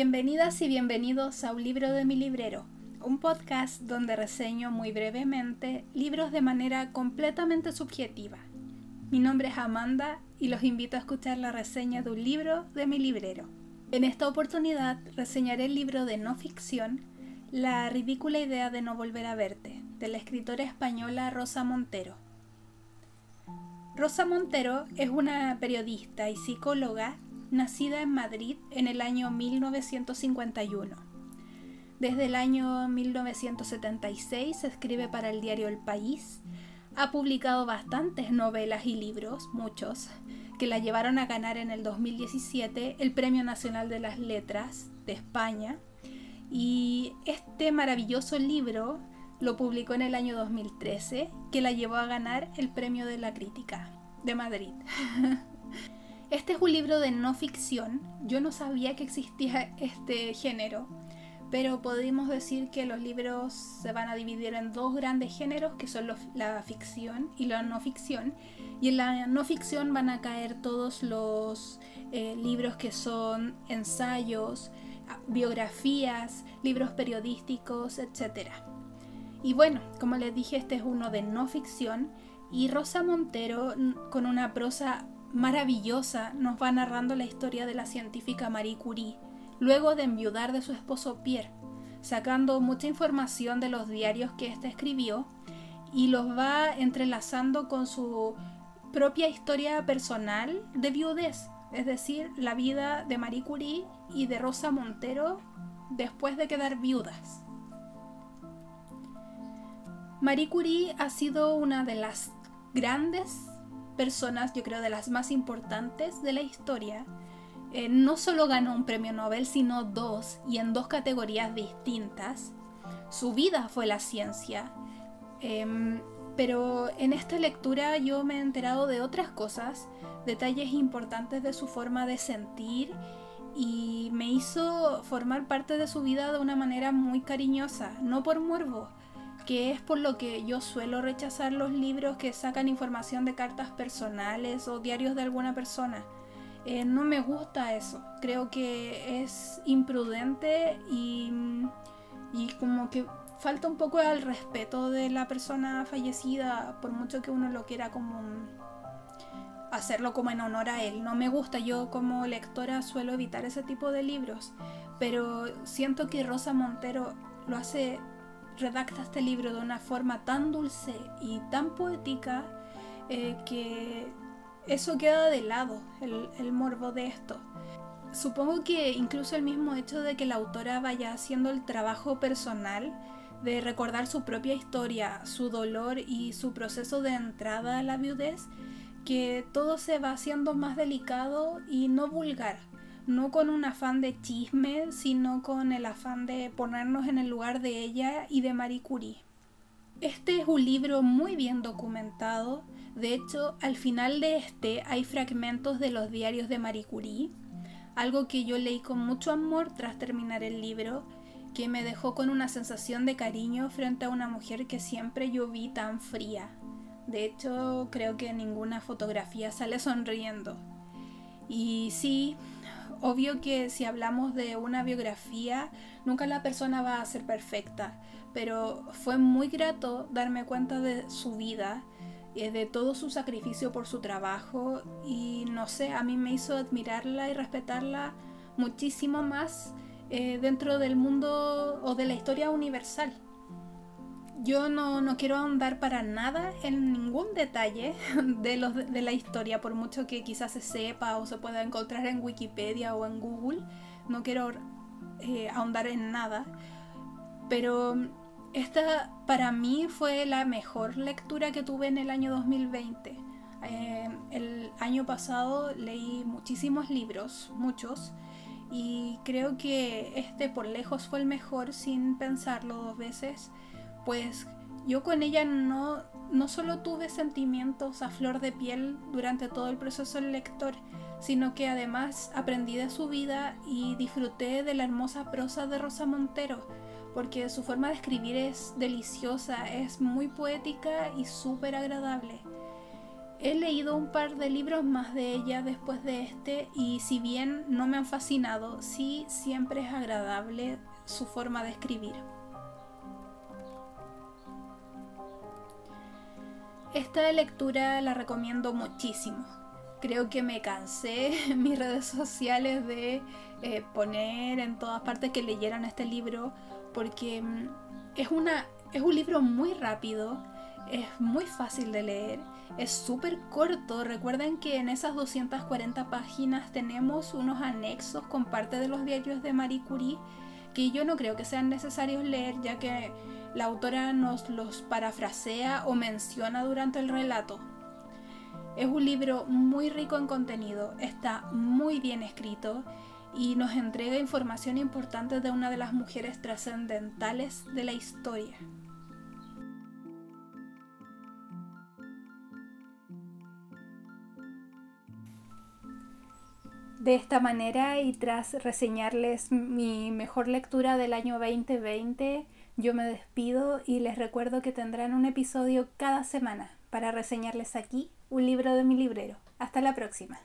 Bienvenidas y bienvenidos a Un libro de mi librero, un podcast donde reseño muy brevemente libros de manera completamente subjetiva. Mi nombre es Amanda y los invito a escuchar la reseña de un libro de mi librero. En esta oportunidad reseñaré el libro de no ficción La ridícula idea de no volver a verte, de la escritora española Rosa Montero. Rosa Montero es una periodista y psicóloga nacida en Madrid en el año 1951. Desde el año 1976 escribe para el diario El País. Ha publicado bastantes novelas y libros, muchos, que la llevaron a ganar en el 2017 el Premio Nacional de las Letras de España. Y este maravilloso libro lo publicó en el año 2013, que la llevó a ganar el Premio de la Crítica de Madrid. Este es un libro de no ficción. Yo no sabía que existía este género, pero podemos decir que los libros se van a dividir en dos grandes géneros, que son la ficción y la no ficción. Y en la no ficción van a caer todos los eh, libros que son ensayos, biografías, libros periodísticos, etc. Y bueno, como les dije, este es uno de no ficción y Rosa Montero con una prosa maravillosa nos va narrando la historia de la científica Marie Curie, luego de enviudar de su esposo Pierre, sacando mucha información de los diarios que éste escribió y los va entrelazando con su propia historia personal de viudez, es decir, la vida de Marie Curie y de Rosa Montero después de quedar viudas. Marie Curie ha sido una de las grandes personas, yo creo, de las más importantes de la historia. Eh, no solo ganó un premio Nobel, sino dos, y en dos categorías distintas. Su vida fue la ciencia. Em, pero en esta lectura yo me he enterado de otras cosas, detalles importantes de su forma de sentir y me hizo formar parte de su vida de una manera muy cariñosa, no por morbo, que es por lo que yo suelo rechazar los libros que sacan información de cartas personales o diarios de alguna persona. Eh, no me gusta eso, creo que es imprudente y, y como que falta un poco al respeto de la persona fallecida, por mucho que uno lo quiera como hacerlo como en honor a él. No me gusta, yo como lectora suelo evitar ese tipo de libros, pero siento que Rosa Montero lo hace redacta este libro de una forma tan dulce y tan poética eh, que eso queda de lado, el, morbo de esto. Supongo que incluso el mismo hecho de que la autora vaya haciendo el trabajo personal de recordar su propia historia, su dolor y su proceso de entrada a la viudez, que todo se va haciendo más delicado y no vulgar no con un afán de chisme, sino con el afán de ponernos en el lugar de ella y de Marie Curie. Este es un libro muy bien documentado, de hecho al final de este hay fragmentos de los diarios de Marie Curie, algo que yo leí con mucho amor tras terminar el libro, que me dejó con una sensación de cariño frente a una mujer que siempre yo vi tan fría. De hecho, creo que ninguna fotografía sale sonriendo. Y sí, obvio que si hablamos de una biografía, nunca la persona va a ser perfecta, pero fue muy grato darme cuenta de su vida, eh, de todo su sacrificio por su trabajo y no sé, a mí me hizo admirarla y respetarla muchísimo más eh, dentro del mundo o de la historia universal. Yo no, quiero ahondar para nada en ningún detalle de, los, de la historia, por mucho que quizás se sepa o se pueda encontrar en Wikipedia o en Google. No quiero eh, ahondar en nada. Pero esta para mí fue la mejor lectura que tuve en el año 2020. Eh, el año pasado leí muchísimos libros, muchos, y creo que este por lejos fue el mejor sin pensarlo dos veces pues yo con ella no, no solo tuve sentimientos a flor de piel durante todo el proceso del lector, sino que además aprendí de su vida y disfruté de la hermosa prosa de Rosa Montero, porque su forma de escribir es deliciosa, es muy poética y súper agradable. He leído un par de libros más de ella después de este y si bien no me han fascinado, sí siempre es agradable su forma de escribir. Esta lectura la recomiendo muchísimo. Creo que me cansé en mis redes sociales de eh, poner en todas partes que leyeran este libro porque mm, es, una, es un libro muy rápido, es muy fácil de leer, es súper corto. Recuerden que en esas 240 páginas tenemos unos anexos con parte de los diarios de Marie Curie que yo no creo que sean necesarios leer ya que la autora nos los parafrasea o menciona durante el relato. Es un libro muy rico en contenido, está muy bien escrito y nos entrega información importante de una de las mujeres trascendentales de la historia. De esta manera y tras reseñarles mi mejor lectura del año 2020, yo me despido y les recuerdo que tendrán un episodio cada semana para reseñarles aquí un libro de mi librero. Hasta la próxima.